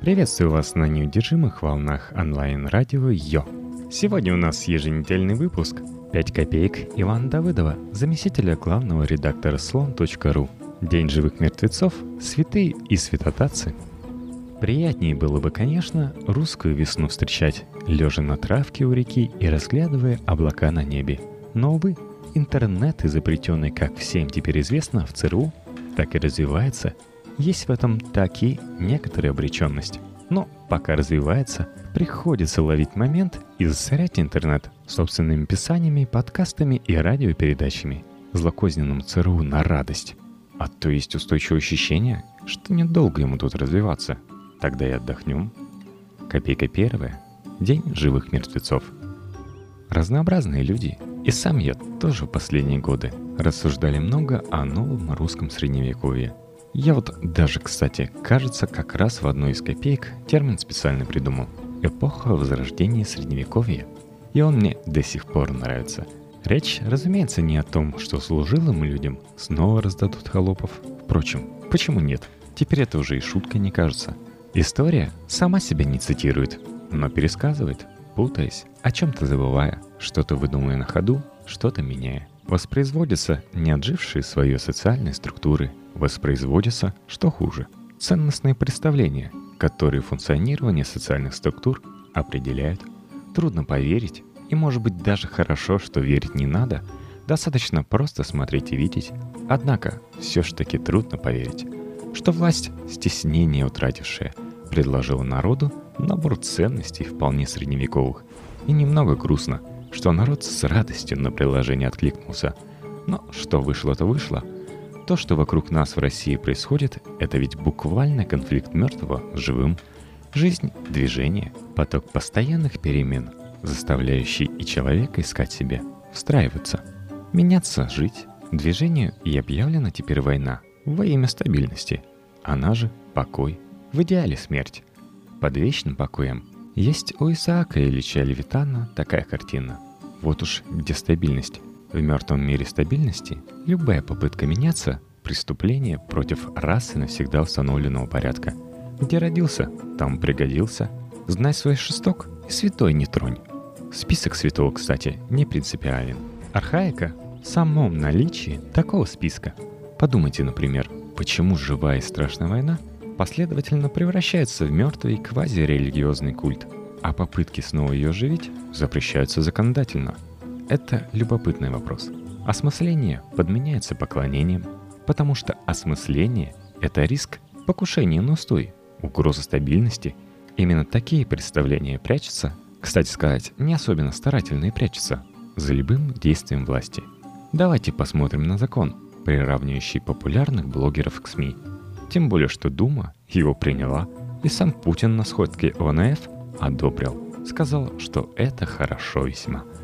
Приветствую вас на неудержимых волнах онлайн-радио Йо. Сегодня у нас еженедельный выпуск «5 копеек» Ивана Давыдова, заместителя главного редактора слон.ру. День живых мертвецов, святые и святотатцы. Приятнее было бы, конечно, русскую весну встречать, лежа на травке у реки и разглядывая облака на небе. Но, увы, интернет, изобретенный, как всем теперь известно, в ЦРУ, так и развивается – есть в этом таки некоторая обреченность. Но пока развивается, приходится ловить момент и засорять интернет собственными писаниями, подкастами и радиопередачами, злокозненным ЦРУ на радость. А то есть устойчивое ощущение, что недолго ему тут развиваться. Тогда и отдохнем. Копейка первая. День живых мертвецов. Разнообразные люди, и сам я тоже в последние годы, рассуждали много о новом русском средневековье – я вот даже, кстати, кажется, как раз в одной из копеек термин специально придумал. Эпоха Возрождения Средневековья. И он мне до сих пор нравится. Речь, разумеется, не о том, что служилым людям снова раздадут холопов. Впрочем, почему нет? Теперь это уже и шутка не кажется. История сама себя не цитирует, но пересказывает, путаясь, о чем-то забывая, что-то выдумывая на ходу, что-то меняя. Воспроизводятся не отжившие свои социальные структуры, воспроизводятся, что хуже, ценностные представления, которые функционирование социальных структур определяют. Трудно поверить, и может быть даже хорошо, что верить не надо, достаточно просто смотреть и видеть. Однако, все ж таки трудно поверить, что власть, стеснение утратившая, предложила народу набор ценностей вполне средневековых. И немного грустно, что народ с радостью на приложение откликнулся. Но что вышло, то вышло – то, что вокруг нас в России происходит, это ведь буквально конфликт мертвого с живым. Жизнь — движение, поток постоянных перемен, заставляющий и человека искать себе, встраиваться, меняться, жить. Движению и объявлена теперь война во имя стабильности. Она же покой, в идеале смерть. Под вечным покоем есть у Исаака Ильича Левитана такая картина. Вот уж где стабильность. В мертвом мире стабильности любая попытка меняться – преступление против расы навсегда установленного порядка. Где родился, там пригодился. Знай свой шесток и святой не тронь. Список святого, кстати, не принципиален. Архаика в самом наличии такого списка. Подумайте, например, почему живая и страшная война последовательно превращается в мертвый квазирелигиозный культ, а попытки снова ее оживить запрещаются законодательно – это любопытный вопрос. Осмысление подменяется поклонением, потому что осмысление – это риск покушения на устой, угроза стабильности. Именно такие представления прячутся, кстати сказать, не особенно старательно и прячутся, за любым действием власти. Давайте посмотрим на закон, приравнивающий популярных блогеров к СМИ. Тем более, что Дума его приняла, и сам Путин на сходке ОНФ одобрил. Сказал, что это хорошо весьма –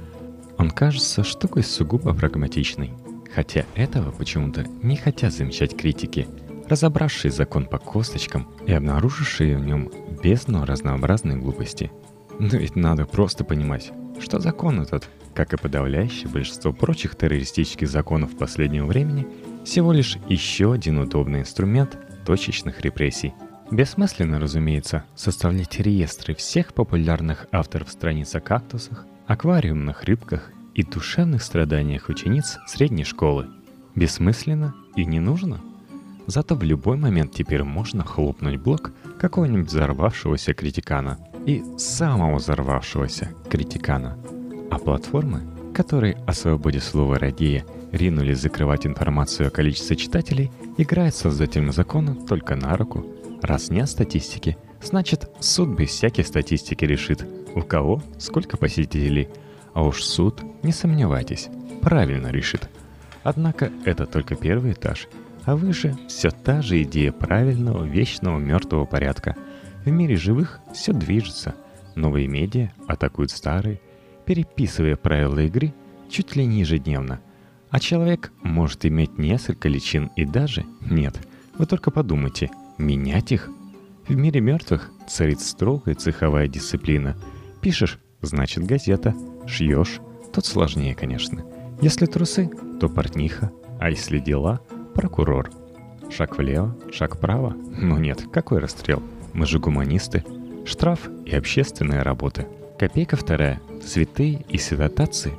он кажется штукой сугубо прагматичной, хотя этого почему-то не хотят замечать критики, разобравшие закон по косточкам и обнаружившие в нем бездну разнообразной глупости. Но ведь надо просто понимать, что закон этот, как и подавляющее большинство прочих террористических законов последнего времени, всего лишь еще один удобный инструмент точечных репрессий. Бессмысленно, разумеется, составлять реестры всех популярных авторов страниц о кактусах, аквариумных рыбках и душевных страданиях учениц средней школы. Бессмысленно и не нужно. Зато в любой момент теперь можно хлопнуть блок какого-нибудь взорвавшегося критикана и самого взорвавшегося критикана. А платформы, которые о свободе слова радея ринулись закрывать информацию о количестве читателей, играют создателям закона только на руку. Раз нет статистики, значит суд без всякой статистики решит, у кого сколько посетителей – а уж суд, не сомневайтесь, правильно решит. Однако это только первый этаж, а выше все та же идея правильного, вечного, мертвого порядка. В мире живых все движется. Новые медиа атакуют старые, переписывая правила игры чуть ли не ежедневно. А человек может иметь несколько личин и даже нет. Вы только подумайте, менять их? В мире мертвых царит строгая цеховая дисциплина. Пишешь – значит газета – Шьешь, тут сложнее, конечно. Если трусы, то портниха, а если дела – прокурор. Шаг влево, шаг вправо? Ну нет, какой расстрел? мы же гуманисты. Штраф и общественные работы. Копейка вторая. Святые и святотатцы.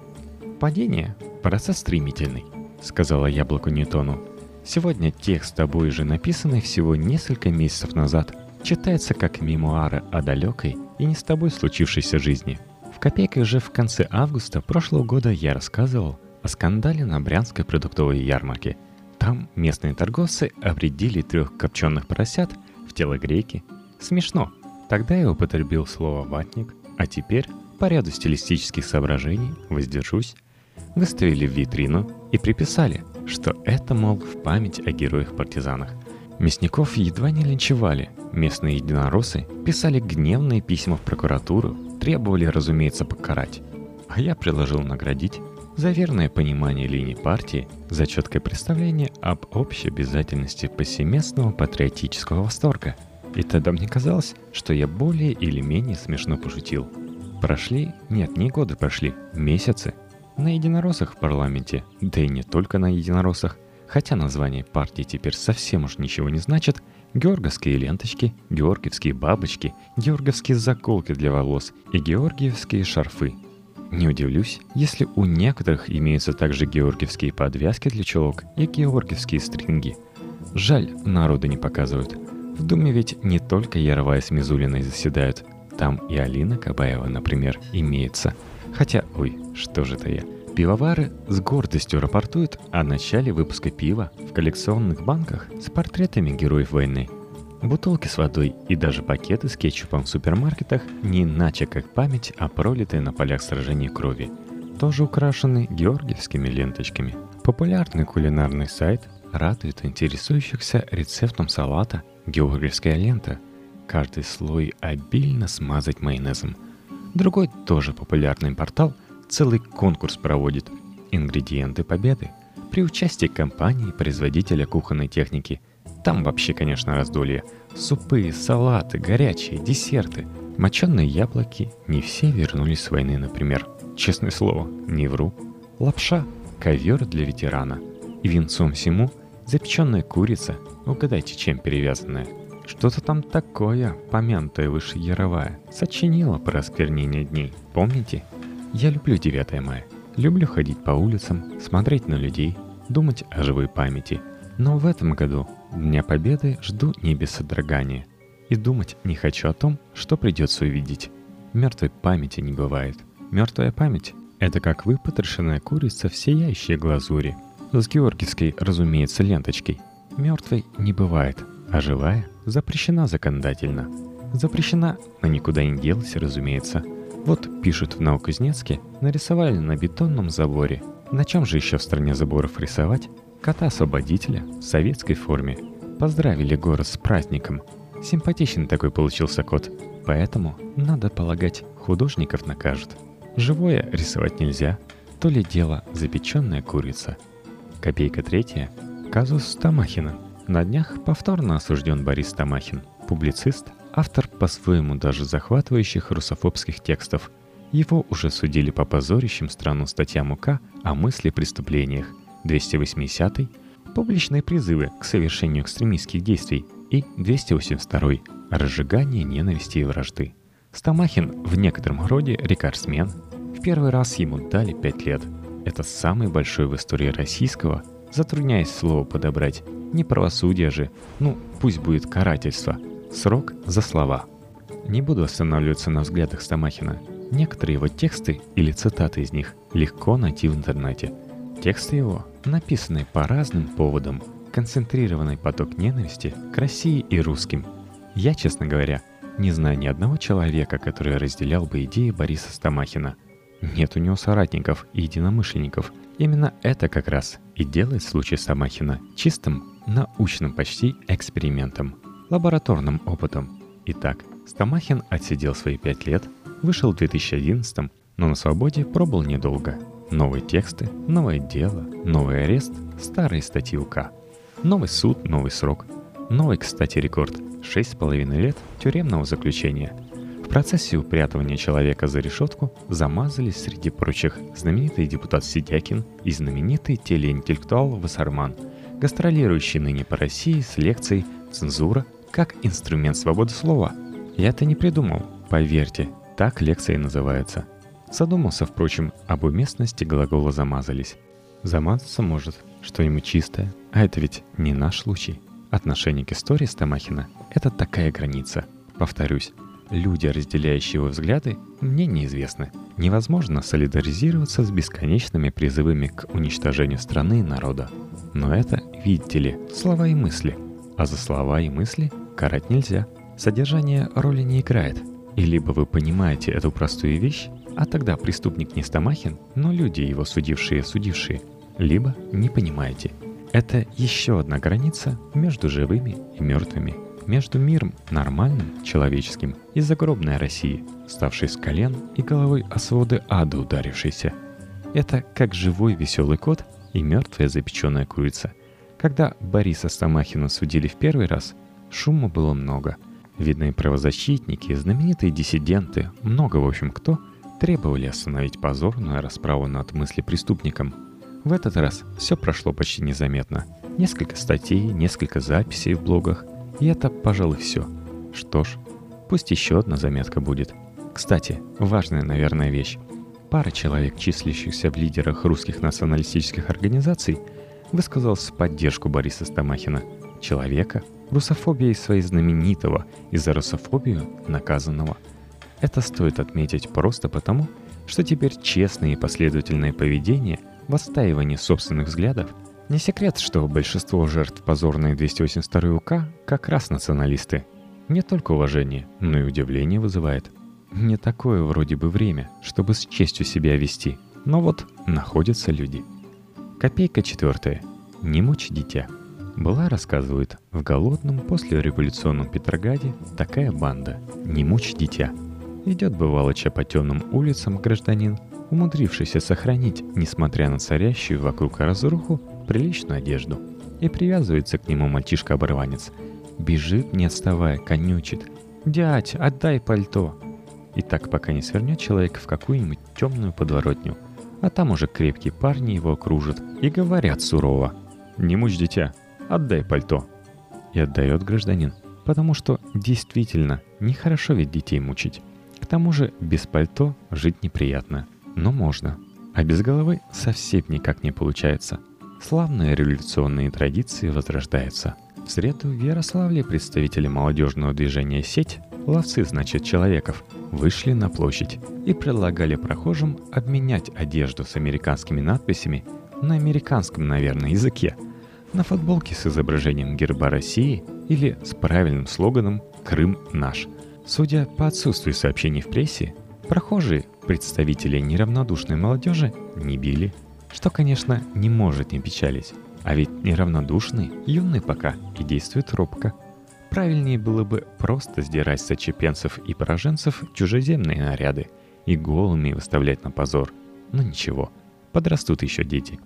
Падение. Процесс стремительный, сказала яблоку Ньютону. Сегодня текст тобой же написанный всего несколько месяцев назад читается как мемуары о далекой и не с тобой случившейся жизни. В копейках же в конце августа прошлого года я рассказывал о скандале на Брянской продуктовой ярмарке. Там местные торговцы обредили трех копченых поросят в тело греки. Смешно. Тогда я употребил слово «ватник», а теперь, по ряду стилистических соображений, воздержусь. Выставили в витрину и приписали, что это, мол, в память о героях-партизанах. Мясников едва не линчевали. Местные единороссы писали гневные письма в прокуратуру, требовали, разумеется, покарать. А я предложил наградить за верное понимание линий партии, за четкое представление об общей обязательности повсеместного патриотического восторга. И тогда мне казалось, что я более или менее смешно пошутил. Прошли, нет, не годы прошли, месяцы. На единороссах в парламенте, да и не только на единороссах, хотя название партии теперь совсем уж ничего не значит, георгиевские ленточки, георгиевские бабочки, георгиевские заколки для волос и георгиевские шарфы – не удивлюсь, если у некоторых имеются также георгиевские подвязки для чулок и георгиевские стринги. Жаль, народу не показывают. В Думе ведь не только Яровая с Мизулиной заседают. Там и Алина Кабаева, например, имеется. Хотя, ой, что же это я. Пивовары с гордостью рапортуют о начале выпуска пива в коллекционных банках с портретами героев войны – Бутылки с водой и даже пакеты с кетчупом в супермаркетах не иначе как память о пролитой на полях сражений крови, тоже украшены георгиевскими ленточками. Популярный кулинарный сайт радует интересующихся рецептом салата «Георгиевская лента». Каждый слой обильно смазать майонезом. Другой тоже популярный портал целый конкурс проводит «Ингредиенты победы» при участии компании-производителя кухонной техники – там вообще, конечно, раздолье. Супы, салаты, горячие, десерты. Моченые яблоки не все вернулись с войны, например. Честное слово, не вру. Лапша, ковер для ветерана. И венцом всему запеченная курица, угадайте, чем перевязанная. Что-то там такое, помянутое выше Яровая, сочинила про осквернение дней. Помните? Я люблю 9 мая. Люблю ходить по улицам, смотреть на людей, думать о живой памяти. Но в этом году Дня Победы жду не без содрогания. И думать не хочу о том, что придется увидеть. Мертвой памяти не бывает. Мертвая память — это как выпотрошенная курица в сияющей глазури. С георгиевской, разумеется, ленточкой. Мертвой не бывает, а живая запрещена законодательно. Запрещена, но никуда не делась, разумеется. Вот пишут в Новокузнецке, нарисовали на бетонном заборе. На чем же еще в стране заборов рисовать, кота-освободителя в советской форме. Поздравили город с праздником. Симпатичный такой получился кот, поэтому, надо полагать, художников накажут. Живое рисовать нельзя, то ли дело запеченная курица. Копейка третья. Казус Стамахина. На днях повторно осужден Борис Стамахин, публицист, автор по-своему даже захватывающих русофобских текстов. Его уже судили по позорящим страну статьям УК о мысли преступлениях – 280 публичные призывы к совершению экстремистских действий и 282 разжигание ненависти и вражды. Стамахин в некотором роде рекордсмен. В первый раз ему дали 5 лет. Это самый большой в истории российского, затрудняясь слово подобрать, не правосудие же, ну пусть будет карательство, срок за слова. Не буду останавливаться на взглядах Стамахина. Некоторые его тексты или цитаты из них легко найти в интернете. Тексты его написанный по разным поводам, концентрированный поток ненависти к России и русским. Я, честно говоря, не знаю ни одного человека, который разделял бы идеи Бориса Стамахина. Нет у него соратников и единомышленников. Именно это как раз и делает случай Стамахина чистым, научным почти экспериментом, лабораторным опытом. Итак, Стамахин отсидел свои пять лет, вышел в 2011 но на свободе пробыл недолго – Новые тексты, новое дело, новый арест, старые статьи УК. Новый суд, новый срок. Новый, кстати, рекорд – 6,5 лет тюремного заключения. В процессе упрятывания человека за решетку замазались среди прочих знаменитый депутат Сидякин и знаменитый телеинтеллектуал Вассарман, гастролирующий ныне по России с лекцией «Цензура. Как инструмент свободы слова. Я это не придумал, поверьте, так лекция и называется. Задумался, впрочем, об уместности глагола «замазались». Замазаться может что-нибудь чистое, а это ведь не наш случай. Отношение к истории Стамахина – это такая граница. Повторюсь, люди, разделяющие его взгляды, мне неизвестны. Невозможно солидаризироваться с бесконечными призывами к уничтожению страны и народа. Но это, видите ли, слова и мысли. А за слова и мысли карать нельзя. Содержание роли не играет. И либо вы понимаете эту простую вещь, а тогда преступник не Стамахин, но люди, его судившие судившие, либо не понимаете. Это еще одна граница между живыми и мертвыми – между миром нормальным, человеческим и загробной Россией, ставшей с колен и головой о своды ада ударившейся. Это как живой веселый кот и мертвая запеченная курица. Когда Бориса Стамахина судили в первый раз, шума было много. Видные правозащитники, знаменитые диссиденты, много в общем кто, требовали остановить позорную расправу над мыслепреступником. В этот раз все прошло почти незаметно. Несколько статей, несколько записей в блогах, и это, пожалуй, все. Что ж, пусть еще одна заметка будет. Кстати, важная, наверное, вещь. Пара человек, числящихся в лидерах русских националистических организаций, высказалась в поддержку Бориса Стамахина, человека, русофобией своей знаменитого и за русофобию наказанного. Это стоит отметить просто потому, что теперь честное и последовательное поведение в отстаивании собственных взглядов – не секрет, что большинство жертв позорной 282 УК как раз националисты. Не только уважение, но и удивление вызывает. Не такое вроде бы время, чтобы с честью себя вести, но вот находятся люди. Копейка четвертая. Не мучь дитя. Была, рассказывает, в голодном послереволюционном Петрограде такая банда «Не мучь дитя». Идет бывалоча по темным улицам гражданин, умудрившийся сохранить, несмотря на царящую вокруг разруху, приличную одежду. И привязывается к нему мальчишка-оборванец. Бежит, не отставая, конючит. «Дядь, отдай пальто!» И так пока не свернет человек в какую-нибудь темную подворотню. А там уже крепкие парни его окружат и говорят сурово. «Не мучь дитя, отдай пальто!» И отдает гражданин, потому что действительно нехорошо ведь детей мучить. К тому же без пальто жить неприятно, но можно. А без головы совсем никак не получается – Славные революционные традиции возрождаются. В среду в Ярославле представители молодежного движения «Сеть» ловцы, значит, человеков, вышли на площадь и предлагали прохожим обменять одежду с американскими надписями на американском, наверное, языке, на футболке с изображением герба России или с правильным слоганом «Крым наш». Судя по отсутствию сообщений в прессе, прохожие, представители неравнодушной молодежи, не били, что, конечно, не может не печалить. А ведь неравнодушный, юный пока и действует робко. Правильнее было бы просто сдирать с отчепенцев и пораженцев чужеземные наряды и голыми выставлять на позор. Но ничего, подрастут еще дети.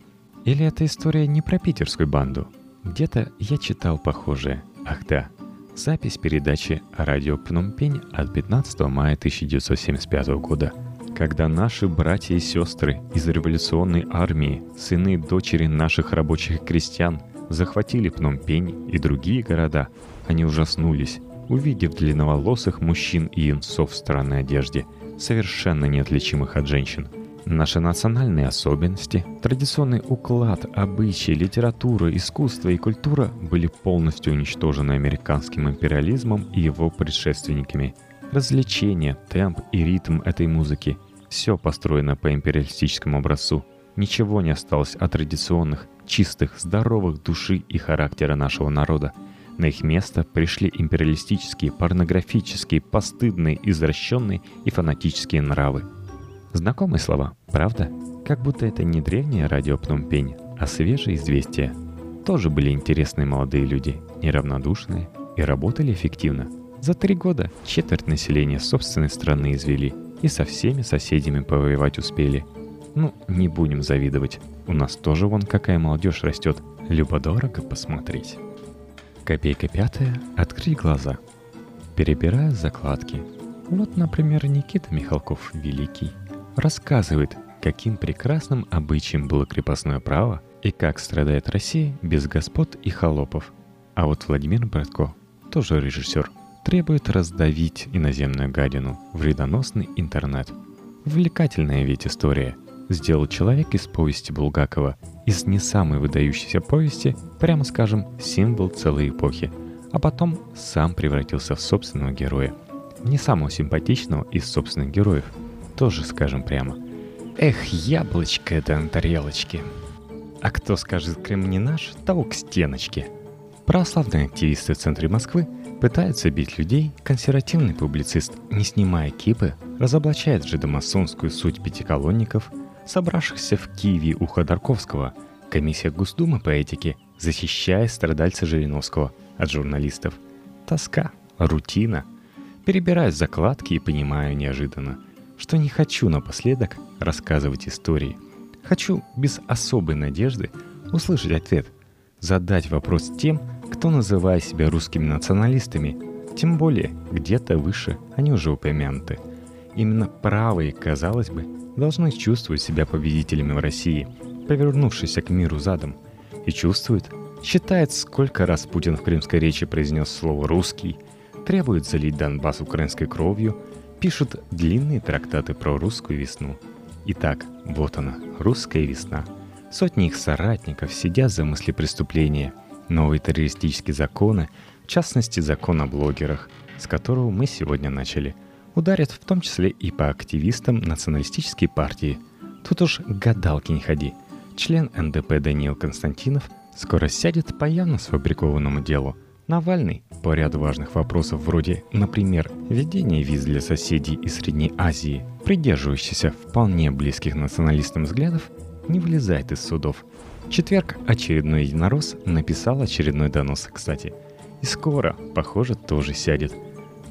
Или эта история не про питерскую банду? Где-то я читал похожее. Ах да, запись передачи «Радио Пномпень» от 15 мая 1975 года – когда наши братья и сестры из революционной армии, сыны и дочери наших рабочих крестьян, захватили Пномпень и другие города, они ужаснулись, увидев длинноволосых мужчин и юнцов в странной одежде, совершенно неотличимых от женщин. Наши национальные особенности, традиционный уклад, обычаи, литература, искусство и культура были полностью уничтожены американским империализмом и его предшественниками. Развлечения, темп и ритм этой музыки – все построено по империалистическому образцу. Ничего не осталось от традиционных, чистых, здоровых души и характера нашего народа. На их место пришли империалистические, порнографические, постыдные, извращенные и фанатические нравы. Знакомые слова, правда? Как будто это не древнее радио Пномпень, а свежие известия. Тоже были интересные молодые люди, неравнодушные и работали эффективно. За три года четверть населения собственной страны извели – и со всеми соседями повоевать успели. Ну, не будем завидовать. У нас тоже вон какая молодежь растет. Любо-дорого посмотреть. Копейка пятая. Открыть глаза. Перебирая закладки. Вот, например, Никита Михалков Великий рассказывает, каким прекрасным обычаем было крепостное право и как страдает Россия без господ и холопов. А вот Владимир Братко тоже режиссер, требует раздавить иноземную гадину, вредоносный интернет. Увлекательная ведь история. Сделал человек из повести Булгакова, из не самой выдающейся повести, прямо скажем, символ целой эпохи, а потом сам превратился в собственного героя. Не самого симпатичного из собственных героев, тоже скажем прямо. Эх, яблочко это на тарелочке. А кто скажет Крым не наш, того к стеночке. Православные активисты в центре Москвы пытаются бить людей, консервативный публицист, не снимая кипы, разоблачает жидомасонскую суть пятиколонников, собравшихся в Киеве у Ходорковского, комиссия Госдумы по этике, защищая страдальца Жириновского от журналистов. Тоска, рутина. Перебираю закладки и понимаю неожиданно, что не хочу напоследок рассказывать истории – Хочу без особой надежды услышать ответ, задать вопрос тем, кто называет себя русскими националистами, тем более где-то выше они уже упомянуты. Именно правые, казалось бы, должны чувствовать себя победителями в России, повернувшись к миру задом. И чувствуют, считает, сколько раз Путин в крымской речи произнес слово «русский», требует залить Донбасс украинской кровью, пишут длинные трактаты про русскую весну – Итак, вот она, русская весна. Сотни их соратников сидят за мысли преступления. Новые террористические законы, в частности закон о блогерах, с которого мы сегодня начали, ударят в том числе и по активистам националистической партии. Тут уж гадалки не ходи. Член НДП Даниил Константинов скоро сядет по явно сфабрикованному делу – Навальный по ряду важных вопросов вроде, например, введения виз для соседей из Средней Азии, придерживающийся вполне близких националистам взглядов, не вылезает из судов. Четверг очередной единорос написал очередной донос, кстати. И скоро, похоже, тоже сядет.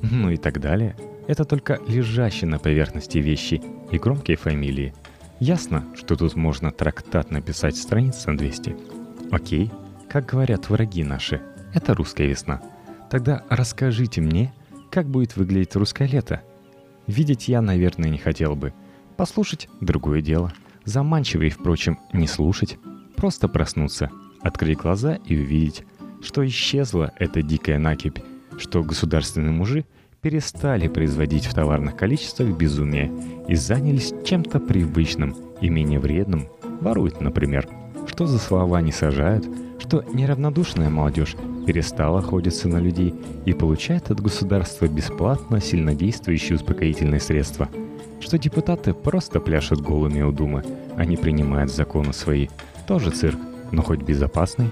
Ну и так далее. Это только лежащие на поверхности вещи и громкие фамилии. Ясно, что тут можно трактат написать страниц на 200. Окей, как говорят враги наши – это русская весна. Тогда расскажите мне, как будет выглядеть русское лето. Видеть я, наверное, не хотел бы. Послушать – другое дело. Заманчивее, впрочем, не слушать. Просто проснуться, открыть глаза и увидеть, что исчезла эта дикая накипь, что государственные мужи перестали производить в товарных количествах безумие и занялись чем-то привычным и менее вредным, воруют, например, что за слова не сажают, что неравнодушная молодежь перестала охотиться на людей и получает от государства бесплатно сильнодействующие успокоительные средства, что депутаты просто пляшут голыми у Думы, а не принимают законы свои. Тоже цирк, но хоть безопасный.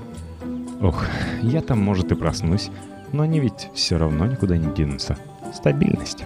Ох, я там, может, и проснусь, но они ведь все равно никуда не денутся. Стабильность.